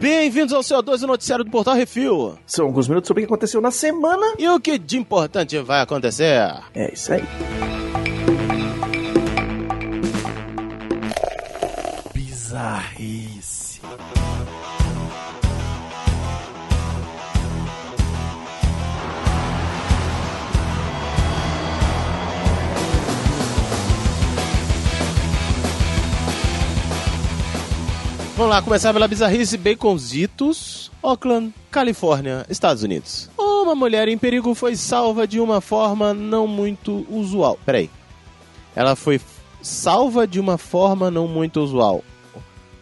Bem-vindos ao CO2, o noticiário do Portal Refil. São alguns minutos sobre o que aconteceu na semana. E o que de importante vai acontecer? É isso aí. Vamos lá, começar pela bizarrice Baconzitos, Oakland, Califórnia, Estados Unidos. Uma mulher em perigo foi salva de uma forma não muito usual. Peraí. Ela foi salva de uma forma não muito usual.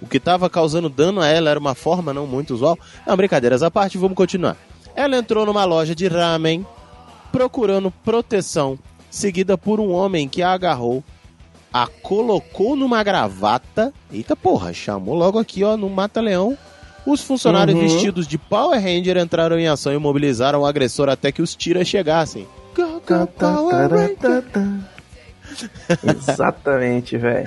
O que estava causando dano a ela era uma forma não muito usual. Não, brincadeiras à parte, vamos continuar. Ela entrou numa loja de ramen procurando proteção, seguida por um homem que a agarrou a colocou numa gravata. Eita porra, chamou logo aqui, ó, no Mata-Leão. Os funcionários Uhum. vestidos de Power Ranger entraram em ação e mobilizaram o agressor até que os tiras chegassem. Go, go, Power Ranger. Exatamente, velho.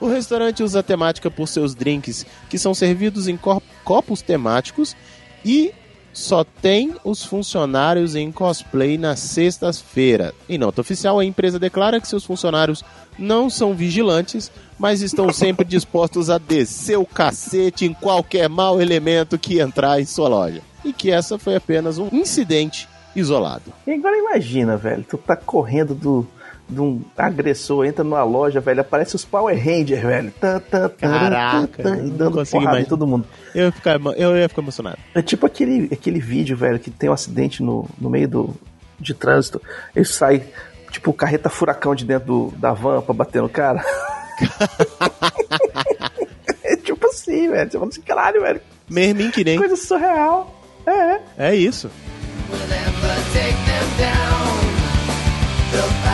O restaurante usa a temática por seus drinks, que são servidos em copos temáticos e só tem os funcionários em cosplay nas sextas-feiras. Em nota oficial, a empresa declara que seus funcionários não são vigilantes, mas estão sempre dispostos a descer o cacete em qualquer mau elemento que entrar em sua loja. E que essa foi apenas um incidente isolado. E agora imagina, velho, tu tá correndo do, de um agressor, entra numa loja, velho, aparece os Power Rangers, velho. Tá, tá, Caraca, tá, dando consigo porrada todo mundo. Eu ia ficar, eu ia ficar emocionado. É tipo aquele, aquele vídeo, velho, que tem um acidente no, no meio do, de trânsito. Ele sai, tipo, carreta furacão de dentro do, da van pra bater no cara. é tipo assim, velho. Você fala assim, caralho, velho. Mermin que nem. Coisa surreal. É. É isso. Hey,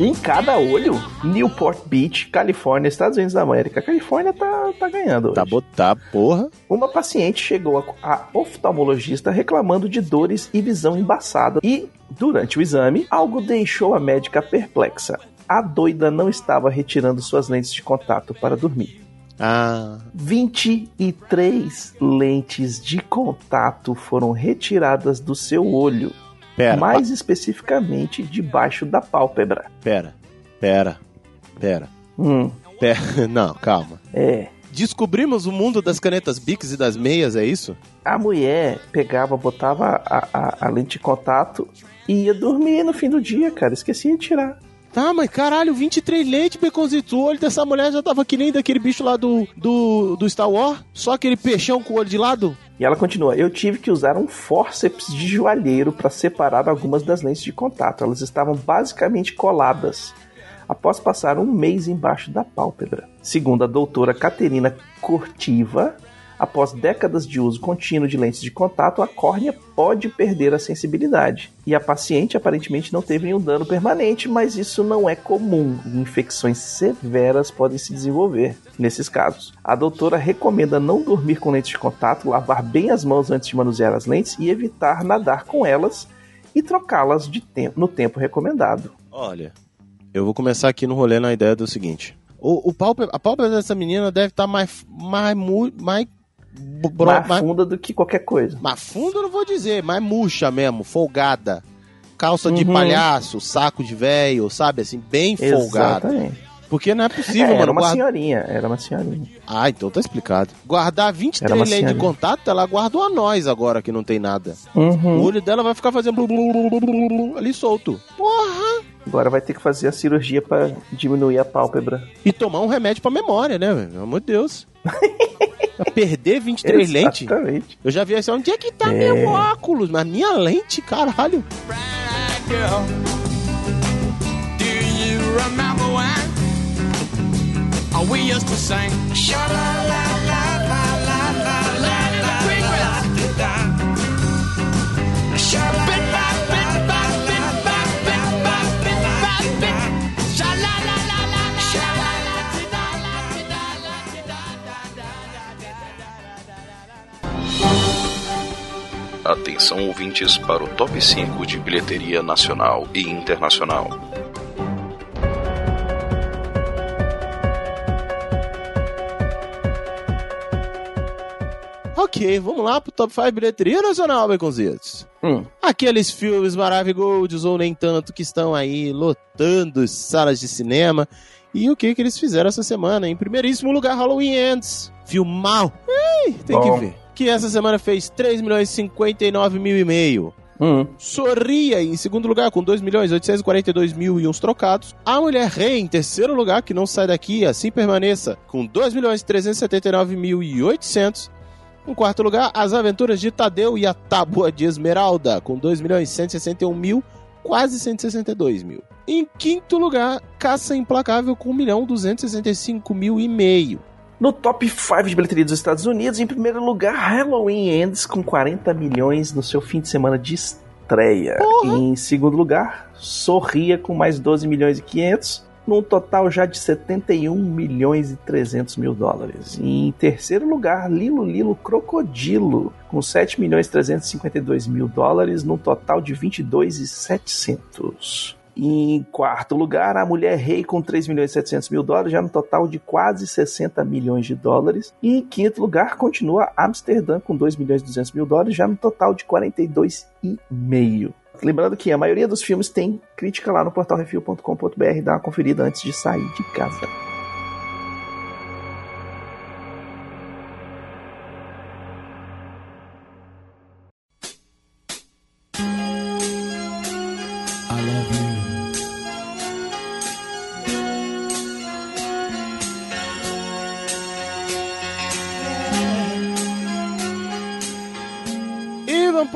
Em cada olho, Newport Beach, Califórnia, Estados Unidos da América. A Califórnia tá, tá ganhando hoje. Tá botar, porra. Uma paciente chegou a, a oftalmologista reclamando de dores e visão embaçada e, durante o exame, algo deixou a médica perplexa. A doida não estava retirando suas lentes de contato para dormir. Ah, 23 lentes de contato foram retiradas do seu olho, pera, mais especificamente debaixo da pálpebra. pera, pera, pera, Hum, pera. Não, calma. é. Descobrimos o mundo das canetas Bics e das meias, é isso? A mulher pegava, botava a, a, a lente de contato e ia dormir no fim do dia, cara. Esquecia de tirar. Tá, mas caralho, 23 lentes, Beconzito. O olho dessa mulher já tava que nem daquele bicho lá do, do, do Star Wars. Só aquele peixão com o olho de lado. E ela continua: Eu tive que usar um fórceps de joalheiro para separar algumas das lentes de contato. Elas estavam basicamente coladas após passar um mês embaixo da pálpebra. Segundo a doutora Caterina Cortiva, após décadas de uso contínuo de lentes de contato, a córnea pode perder a sensibilidade. E a paciente aparentemente não teve nenhum dano permanente, mas isso não é comum. Infecções severas podem se desenvolver nesses casos. A doutora recomenda não dormir com lentes de contato, lavar bem as mãos antes de manusear as lentes e evitar nadar com elas e trocá-las tempo, no tempo recomendado. Olha, eu vou começar aqui no rolê na ideia do seguinte. O, o pálpebra, a pálpebra dessa menina deve estar mais, mais, mu- mais, Bro, mais, mais funda do que qualquer coisa. Mais funda eu não vou dizer, mas murcha mesmo, folgada. Calça uhum. de palhaço, saco de velho, sabe? Assim, bem folgada. Exatamente. Porque não é possível, é, mano. Era uma guarda... senhorinha, era uma senhorinha. Ah, então tá explicado. Guardar 23 leis de contato, ela guarda a nós agora que não tem nada. Uhum. O olho dela vai ficar fazendo blu, blu, blu, ali solto. Porra! Agora vai ter que fazer a cirurgia para diminuir a pálpebra. E tomar um remédio pra memória, né, velho? Pelo amor de Deus. Perder 23 lentes? Eu já vi assim, onde é que tá é. meu óculos? Mas minha lente, caralho. Right, Atenção ouvintes para o top 5 de bilheteria nacional e internacional. Ok, vamos lá pro top 5 bilheteria nacional, Baconzitos. Hum. Aqueles filmes maravilhosos ou nem tanto que estão aí lotando salas de cinema. E o que que eles fizeram essa semana? Em primeiríssimo lugar, Halloween Ends. Filmal. Ei, tem Bom. que ver. Que essa semana fez 3 milhões e 59 mil e meio. Hum. Sorria em segundo lugar com 2 milhões 842 mil e uns trocados. A Mulher Rei em terceiro lugar, que não sai daqui, assim permaneça, com 2 milhões 379 mil e 800. Em quarto lugar, As Aventuras de Tadeu e a Tábua de Esmeralda, com 2 milhões 161 mil, quase 162 mil. Em quinto lugar, Caça Implacável com 1 milhão 265 mil e meio. No top 5 de bilheteria dos Estados Unidos, em primeiro lugar, Halloween Ends com 40 milhões no seu fim de semana de estreia. Em segundo lugar, Sorria com mais 12 milhões e 500, num total já de 71 milhões e 300 mil dólares. E em terceiro lugar, Lilo Lilo Crocodilo com 7 milhões e 352 mil dólares, num total de 22 e 700. Em quarto lugar, a Mulher Rei com 3 milhões e 700 mil dólares, já no total de quase 60 milhões de dólares. E em quinto lugar, continua Amsterdã com 2 milhões e 200 mil dólares, já no total de 42,5. Lembrando que a maioria dos filmes tem crítica lá no portal refil.com.br, dá uma conferida antes de sair de casa. I love you.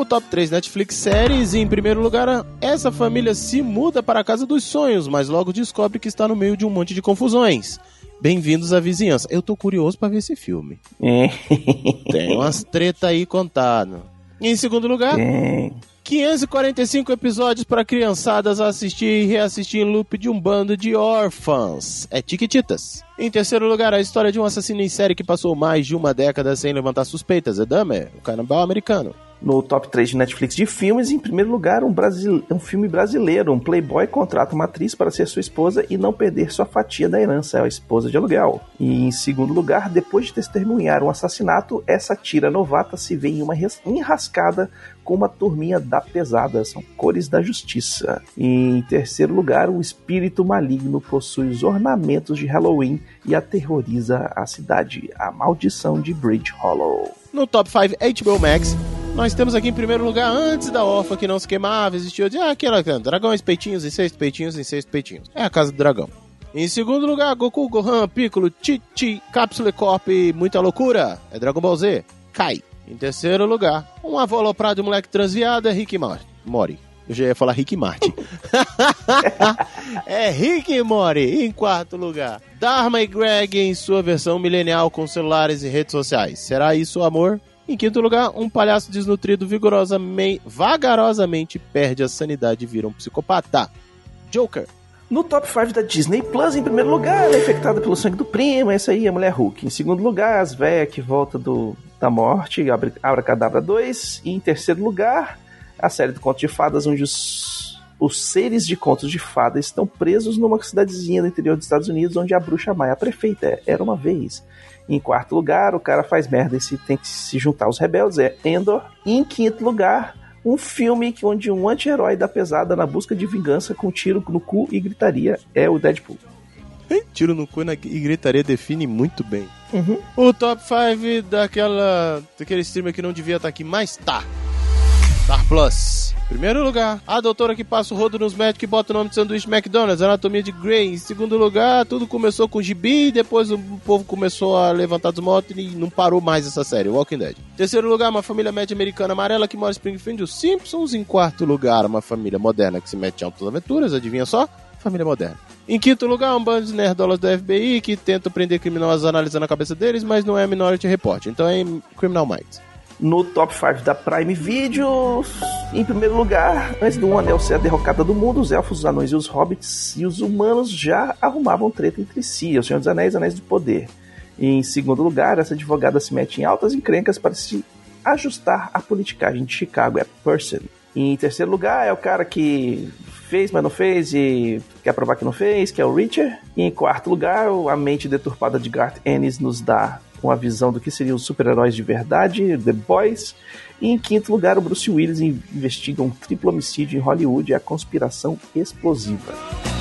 Top 3 Netflix séries. E em primeiro lugar, essa família se muda para a casa dos sonhos, mas logo descobre que está no meio de um monte de confusões. Bem-vindos à vizinhança. Eu tô curioso para ver esse filme. É, Tem umas treta aí contado. Em segundo lugar, é. 545 episódios para criançadas assistir e reassistir em loop de um bando de órfãos. É Tiquititas. Em terceiro lugar, a história de um assassino em série que passou mais de uma década sem levantar suspeitas. É Dahmer, o canibal americano. No top 3 de Netflix de filmes, em primeiro lugar, um, brasile... um filme brasileiro. Um playboy contrata uma atriz para ser sua esposa e não perder sua fatia da herança, é a esposa de aluguel. E em segundo lugar, depois de testemunhar um assassinato, essa tira novata se vê em uma enrascada com uma turminha da pesada. São cores da justiça. E em terceiro lugar, o espírito maligno possui os ornamentos de Halloween e aterroriza a cidade. A maldição de Bridge Hollow. No top 5 HBO Max, nós temos aqui em primeiro lugar, antes da órfã que não se queimava, existiu de ah, aquela dragões, peitinhos e seis peitinhos e seis peitinhos. É a casa do dragão. Em segundo lugar, Goku, Gohan, Piccolo, Chi-Chi, Capsule Corp, muita loucura. É Dragon Ball Z. Kai. Em terceiro lugar, um avô aloprado de moleque transviado é Rick Mar Mori. Eu já ia falar Rick Martin. é Rick e Mori em quarto lugar. Dharma e Greg em sua versão milenial com celulares e redes sociais. Será isso amor? Em quinto lugar, um palhaço desnutrido vigorosamente, vagarosamente perde a sanidade e vira um psicopata. Joker. No top 5 da Disney Plus, em primeiro lugar, ela é infectada pelo sangue do primo, essa aí é a Mulher Hulk. Em segundo lugar, as véias que volta do, da morte, Abra- Abracadabra 2. E em terceiro lugar, a série do Conto de Fadas, onde os, os seres de contos de fadas estão presos numa cidadezinha do interior dos Estados Unidos, onde a bruxa Maia, a prefeita, era uma vez. Em quarto lugar, o cara faz merda e se, tem que se juntar aos rebeldes, é Endor. E em quinto lugar, um filme que- onde um anti-herói dá pesada na busca de vingança com tiro no cu e gritaria é o Deadpool. Tiro no cu e gritaria define muito bem. Uhum. O top 5 daquela, daquele streamer que não devia estar aqui, mas tá. Star Plus. Primeiro lugar, a doutora que passa o rodo nos médicos e bota o nome de sanduíche McDonald's, Anatomia de Grey. Em segundo lugar, tudo começou com gibi, depois o povo começou a levantar dos motos e não parou mais essa série, Walking Dead. Terceiro lugar, uma família média americana amarela que mora em Springfield, os Simpsons. Em quarto lugar, uma família moderna que se mete em altas aventuras, adivinha só? Família moderna. Em quinto lugar, um bando de nerdolas do FBI que tenta prender criminosos analisando a cabeça deles, mas não é Minority Report, então é Criminal Minds. No top 5 da Prime Video, em primeiro lugar, antes do Um Anel ser a derrocada do mundo, os elfos, os anões e os hobbits e os humanos já arrumavam treta entre si, o Senhor dos Anéis Anéis do Poder. Em segundo lugar, essa advogada se mete em altas encrencas para se ajustar à politicagem de Chicago, é Person. Em terceiro lugar, é o cara que fez, mas não fez e quer provar que não fez, que é o Richard. E em quarto lugar, a mente deturpada de Garth Ennis nos dá uma visão do que seriam os super-heróis de verdade, The Boys. E em quinto lugar, o Bruce Willis investiga um triplo homicídio em Hollywood e a conspiração explosiva.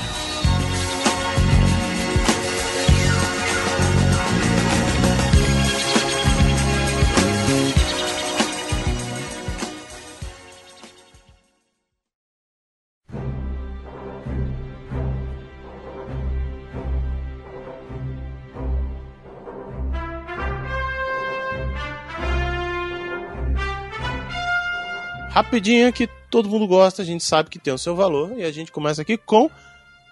Rapidinho que todo mundo gosta, a gente sabe que tem o seu valor, e a gente começa aqui com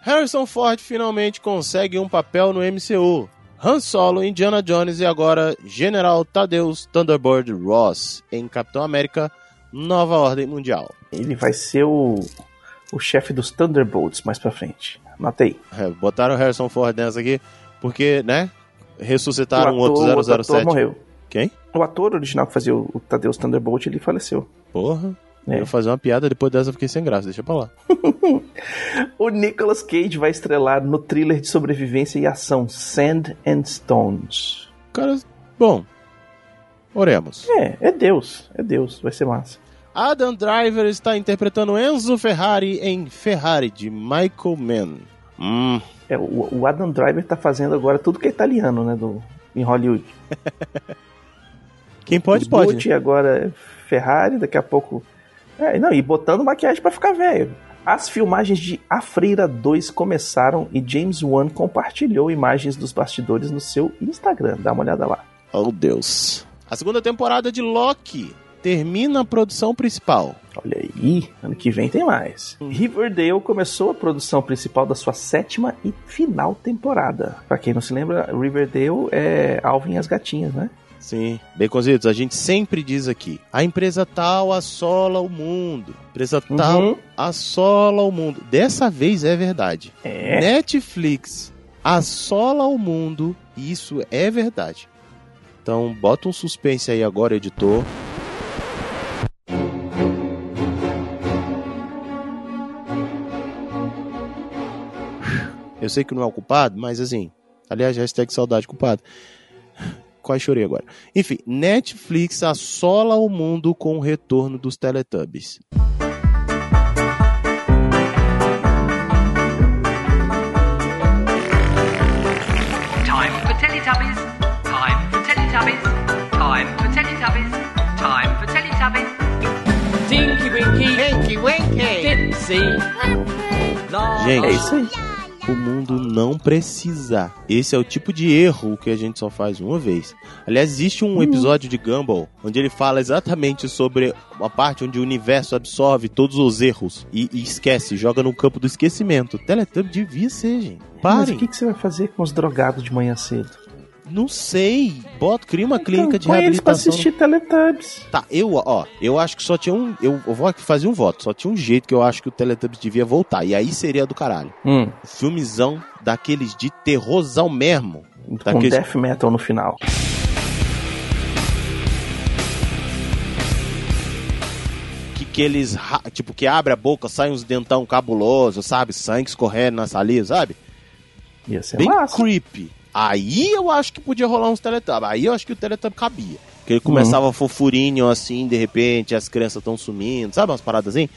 Harrison Ford finalmente consegue um papel no MCU. Han Solo, Indiana Jones e agora General Tadeus Thunderbird Ross em Capitão América Nova Ordem Mundial. Ele vai ser o, o chefe dos Thunderbolts mais pra frente. Aí. É, botaram o Harrison Ford nessa aqui porque, né? Ressuscitaram um o ator, outro o ator 007. morreu. Quem? O ator original que fazia o, o Tadeus Thunderbolt, ele faleceu. Porra. É. Eu fazer uma piada, depois dessa eu fiquei sem graça, deixa pra lá. O Nicolas Cage vai estrelar no thriller de sobrevivência e ação Sand and Stones. Cara, bom. Oremos. É, é Deus, é Deus, vai ser massa. Adam Driver está interpretando Enzo Ferrari em Ferrari, de Michael Mann. Hum, É, o, o Adam Driver tá fazendo agora tudo que é italiano, né, do, em Hollywood. quem pode, Os pode. Gucci, agora é Ferrari, daqui a pouco... É, não, e botando maquiagem pra ficar velho. As filmagens de A Freira 2 começaram e James Wan compartilhou imagens dos bastidores no seu Instagram. Dá uma olhada lá. Oh, Deus. A segunda temporada de Loki termina a produção principal. Olha aí, ano que vem tem mais. Riverdale começou a produção principal da sua sétima e final temporada. Pra quem não se lembra, Riverdale é Alvin e as Gatinhas, né? Sim. Baconzitos, a gente sempre diz aqui: a empresa tal assola o mundo. A empresa tal Uhum. assola o mundo. Dessa vez é verdade. É. Netflix assola o mundo e isso é verdade. Então, bota um suspense aí agora, editor. Eu sei que não é o culpado, mas assim. Aliás, hashtag saudade culpado. Quase chorei agora. Enfim, Netflix assola o mundo com o retorno dos Teletubbies. Time for Teletubbies. Time for Teletubbies. Time for Teletubbies. Time for Teletubbies. Tinky Winky. Tinky Winky. Dipsy. Gente, É isso aí. O mundo não precisa. Esse é o tipo de erro que a gente só faz uma vez. Aliás, existe um episódio de Gumball onde ele fala exatamente sobre uma parte onde o universo absorve todos os erros e, e esquece, joga no campo do esquecimento. Teletubby devia ser, gente. Mas Parem. o que, que você vai fazer com os drogados de manhã cedo? Não sei. Bota, cria uma clínica de Põe eles pra reabilitação. assistir Teletubbies. Tá, eu, ó, eu acho que só tinha um. Eu, eu vou aqui fazer um voto. Só tinha um jeito que eu acho que o Teletubbies devia voltar. E aí seria do caralho. Hum, Filmezão daqueles de terrorzão mesmo. com Daqueles- death metal no final. Que, eles. Tipo, que abre a boca, sai uns dentão cabuloso, sabe? Sangue escorrendo na saliva, sabe? Ia ser Bem massa. creepy. Aí eu acho que podia rolar uns Teletubbies. Aí eu acho que o Teletubbies cabia. Que ele começava fofurinho assim, de repente, as crianças estão sumindo, sabe? Umas paradas assim.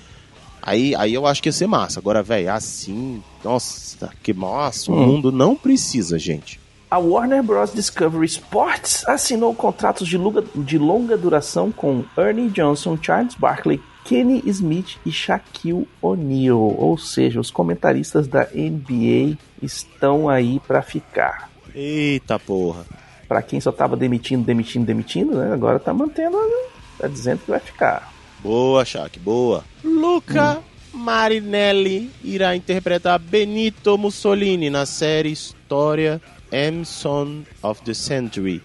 Aí, aí eu acho que ia ser massa. Agora, velho, assim, nossa, que massa. O Hum. mundo não precisa, gente. A Warner Bros. Discovery Sports assinou contratos de longa, de longa duração com Ernie Johnson, Charles Barkley, Kenny Smith e Shaquille O'Neal. Ou seja, os comentaristas da NBA estão aí pra ficar. Eita porra. Pra quem só tava demitindo, demitindo, demitindo, né? Agora tá mantendo, tá dizendo que vai ficar. Boa, Shaq, boa. Luca Marinelli irá interpretar Benito Mussolini na série História M. Son of the Century,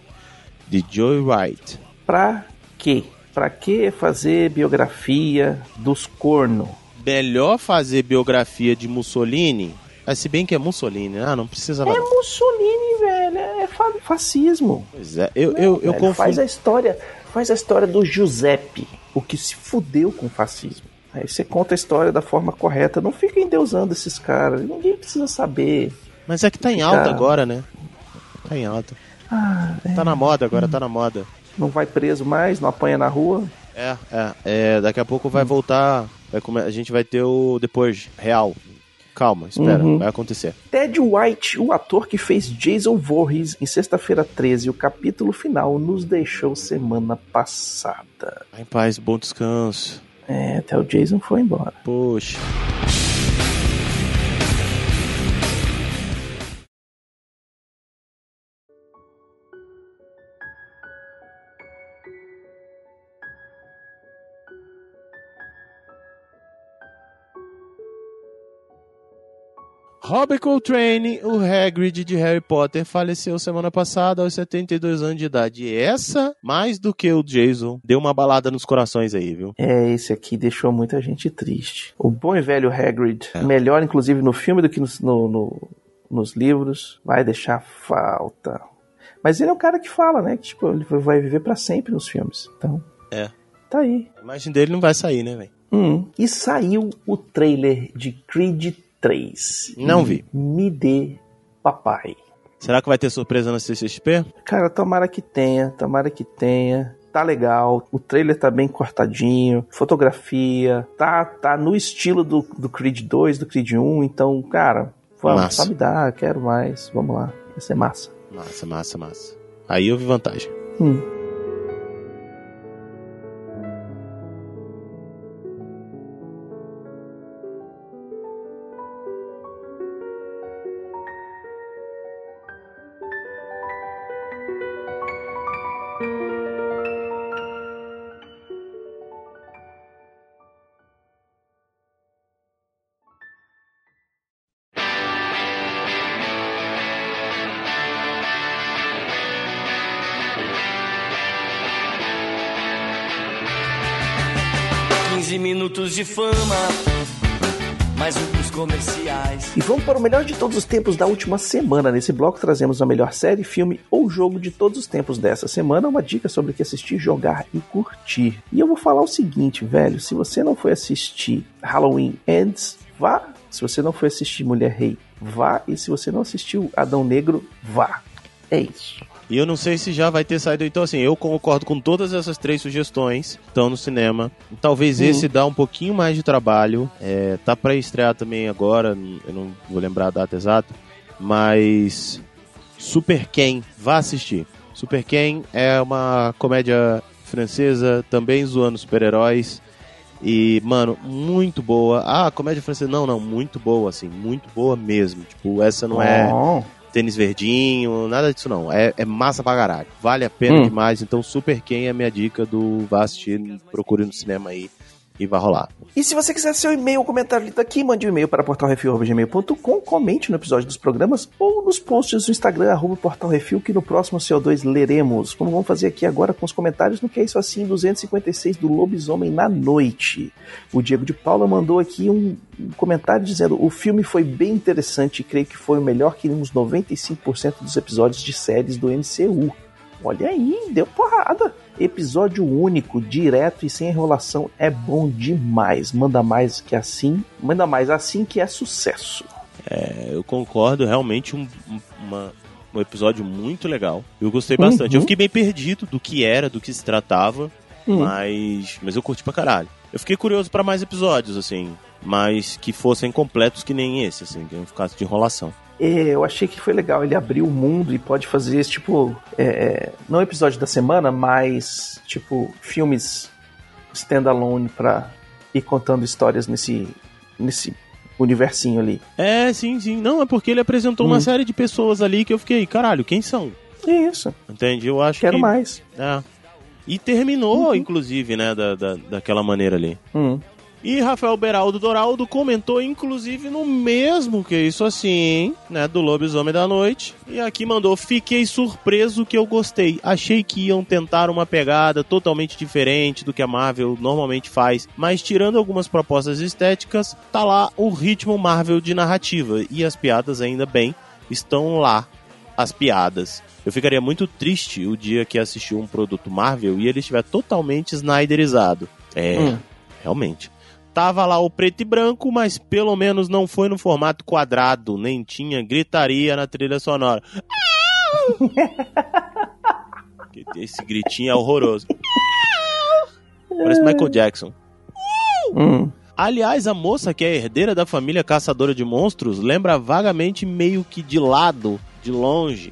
de Joy Wright. Pra quê? Pra que fazer biografia dos corno? Melhor fazer biografia de Mussolini, mas se bem que é Mussolini, ah, não precisa. É Mussolini, velho. É fa- fascismo. Pois é, eu, eu, eu Velho, confundo. Faz a história, faz a história do Giuseppe, o que se fudeu com o fascismo. Aí você conta a história da forma correta, não fica endeusando esses caras, ninguém precisa saber. Mas é que tá em alta agora, né? Tá em alta. Ah, é, Tá na moda agora, tá na moda. não vai preso mais, não apanha na rua. É, é, é, daqui a pouco vai voltar, vai come- a gente vai ter o depois, real. Calma, espera, Uhum. vai acontecer. Ted White, o ator que fez Jason Voorhees em Sexta-feira 13, o capítulo final, nos deixou semana passada. Vai em paz, bom descanso. É, até o Jason foi embora. Poxa. Robert Coltrane, o Hagrid de Harry Potter, faleceu semana passada aos 72 anos de idade. E essa, mais do que o Jason, deu uma balada nos corações aí, viu? É, esse aqui deixou muita gente triste. O bom e velho Hagrid, melhor inclusive no filme do que nos, no- no- nos livros, vai deixar falta. Mas ele é um cara que fala, né? Que tipo, ele vai viver pra sempre nos filmes. Então, É. tá aí. A imagem dele não vai sair, né, velho? Hum. E saiu o trailer de Creed 3. Não vi. Me dê papai. Será que vai ter surpresa na CCXP? Cara, tomara que tenha, tomara que tenha. Tá legal, o trailer tá bem cortadinho, fotografia, tá tá no estilo do, do Creed 2, do Creed 1, então, cara, vamos, sabe dar, quero mais, vamos lá, vai ser massa. Massa, massa, massa. Aí eu vi vantagem. Hum. De fama, um dos comerciais. E vamos para o melhor de todos os tempos da última semana. Nesse bloco trazemos a melhor série, filme ou jogo de todos os tempos dessa semana, uma dica sobre o que assistir, jogar e curtir. E eu vou falar o seguinte, velho, se você não foi assistir Halloween Ends, vá. Se você não foi assistir Mulher Rei, vá. E se você não assistiu Adão Negro, vá. É isso. E eu não sei se já vai ter saído. Então, assim, eu concordo com todas essas três sugestões que estão no cinema. Talvez Uhum. esse dá um pouquinho mais de trabalho. É, tá pra estrear também agora, eu não vou lembrar a data exata. Mas. Super Ken, vá assistir. Super Ken é uma comédia francesa, também zoando super-heróis. E, mano, muito boa. Ah, comédia francesa. Não, não, muito boa, assim, muito boa mesmo. Tipo, essa não é Bom. Tênis verdinho, nada disso não. É, é massa pra caralho. Vale a pena Hum. demais. Então, Super Ken é a minha dica do vá assistir, procure no cinema aí e vai rolar. E se você quiser seu e-mail ou comentário lido aqui, mande um e-mail para portalrefil.gmail.com, comente no episódio dos programas ou nos posts do Instagram, arroba portalrefil, que no próximo CO2 leremos. Como vamos fazer aqui agora com os comentários no Que É Isso Assim 256 do Lobisomem na Noite. O Diego de Paula mandou aqui um comentário dizendo o filme foi bem interessante e creio que foi o melhor que uns 95% dos episódios de séries do MCU. Olha aí, deu porrada. Episódio único, direto e sem enrolação é bom demais. Manda mais que assim, manda mais assim que é sucesso. É, eu concordo, realmente um, um- uma- um episódio muito legal. Eu gostei bastante. Uhum. Eu fiquei bem perdido do que era, do que se tratava, Hum. mas, mas eu curti pra caralho. Eu fiquei curioso pra mais episódios, assim, mas que fossem completos que nem esse, assim, que não ficasse de enrolação. É, eu achei que foi legal. Ele abriu o mundo e pode fazer esse tipo. é, é, não episódio da semana, mas tipo filmes standalone pra ir contando histórias nesse, nesse universinho ali. É, sim, sim. Não, é porque ele apresentou uma Hum. série de pessoas ali que eu fiquei, caralho, quem são? É isso. Entende? Eu acho Quero que. mais. É. E terminou, inclusive, né, da, da, daquela maneira ali. Hum. E Rafael Beraldo Doraldo comentou, inclusive, no mesmo que isso assim, né, do Lobisomem da Noite. E aqui mandou, fiquei surpreso que eu gostei. Achei que iam tentar uma pegada totalmente diferente do que a Marvel normalmente faz. Mas tirando algumas propostas estéticas, tá lá o ritmo Marvel de narrativa. E as piadas, ainda bem, estão lá. As piadas. Eu ficaria muito triste o dia que assistir um produto Marvel e ele estiver totalmente snyderizado. É, Hum. realmente. Tava lá o preto e branco, mas pelo menos não foi no formato quadrado, nem tinha gritaria na trilha sonora. Que Esse gritinho é horroroso. Parece Michael Jackson. Hum. Aliás, a moça que é herdeira da família caçadora de monstros lembra vagamente meio que de lado, de longe,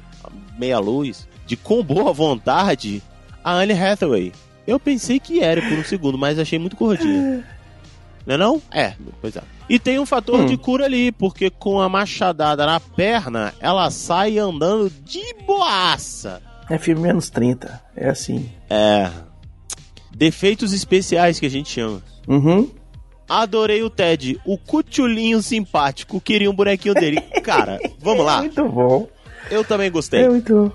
meia luz, de com boa vontade, a Anne Hathaway. Eu pensei que era por um segundo, mas achei muito gordinha. Não é não? É, pois é. E tem um fator Hum. de cura ali, porque com a machadada na perna, ela sai andando de boaça. É filme menos 30. É assim. É. Defeitos especiais que a gente chama. Uhum. Adorei o Ted, o cutulinho simpático, queria um bonequinho dele. Cara, vamos lá. Muito bom. Eu também gostei. É muito.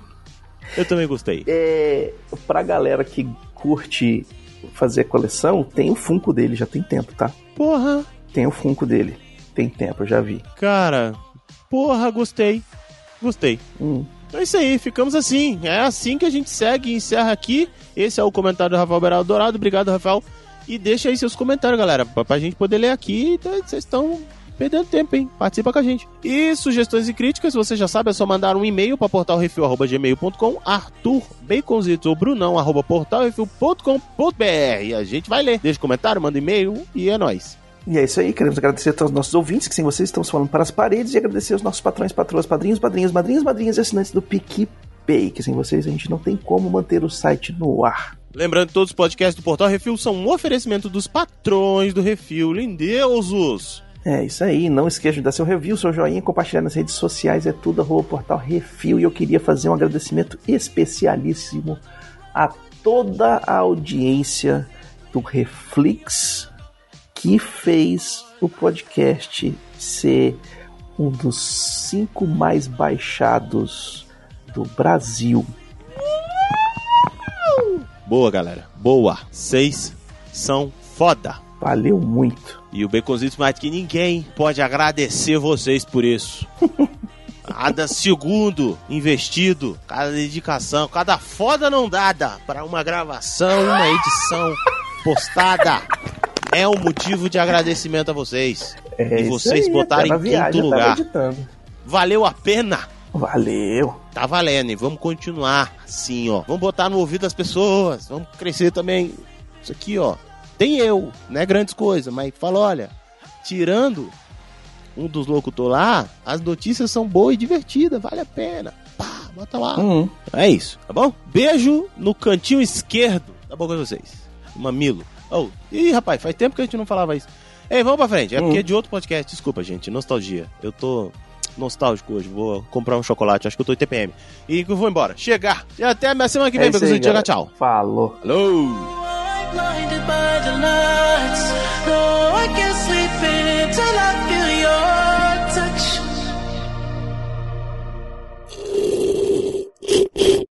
Eu também gostei. É, pra galera que curte fazer coleção, tem o Funko dele, já tem tempo, tá? Porra, Tem o Funko dele. Tem tempo, eu já vi. cara. Porra, gostei. Gostei. Hum. É isso aí, ficamos assim. É assim que a gente segue e encerra aqui. Esse é o comentário do Rafael Beraldo Dourado. Obrigado, Rafael. E deixa aí seus comentários, galera, pra, pra gente poder ler aqui. Então, Vocês estão perdendo tempo, hein? Participa com a gente. E sugestões e críticas, você já sabe, é só mandar um e-mail para portalrefil.gmail.com, Arthur, Baconzitos ou Brunão, arroba portalrefil.com.br. E a gente vai ler. Deixa comentário, manda e-mail e é nóis. E é isso aí, queremos agradecer a todos os nossos ouvintes, que sem vocês estamos falando para as paredes, e agradecer aos nossos patrões, patroas, padrinhos, padrinhos, madrinhas, madrinhas e assinantes do PicPay, que sem vocês a gente não tem como manter o site no ar. Lembrando que todos os podcasts do Portal Refil são um oferecimento dos patrões do Refil, lindeusos. É isso aí, não esqueça de dar seu review, seu joinha, compartilhar nas redes sociais, é tudo arroba portal Refil. E eu queria fazer um agradecimento especialíssimo a toda a audiência do Reflix que fez o podcast ser um dos cinco mais baixados do Brasil. Boa, galera. Boa. Vocês são foda. Valeu muito. E o Baconzitos mais que ninguém pode agradecer vocês por isso. Cada segundo investido, cada dedicação, cada foda não dada para uma gravação, uma edição postada é um motivo de agradecimento a vocês. É E vocês aí, botarem em quinto lugar. Valeu a pena. Valeu. Tá valendo, e vamos continuar assim, ó. Vamos botar no ouvido das pessoas, vamos crescer também. Isso aqui, ó. Tem eu, não é grandes coisas, mas fala, olha, tirando um dos locutores lá, as notícias são boas e divertidas, vale a pena. Pá, bota lá. Hum. É isso, tá bom? Beijo no cantinho esquerdo da boca de vocês. Mamilo. Oh, ih, rapaz, faz tempo que a gente não falava isso. Ei, vamos pra frente. É porque é de outro podcast. Desculpa, gente. Nostalgia. Eu tô nostálgico hoje. Vou comprar um chocolate. Acho que eu tô em TPM. E vou embora. Chegar. E até a semana que vem, É aí, galera. Tchau. Falou. Alô. blinded by the lights. No, I can't sleep in.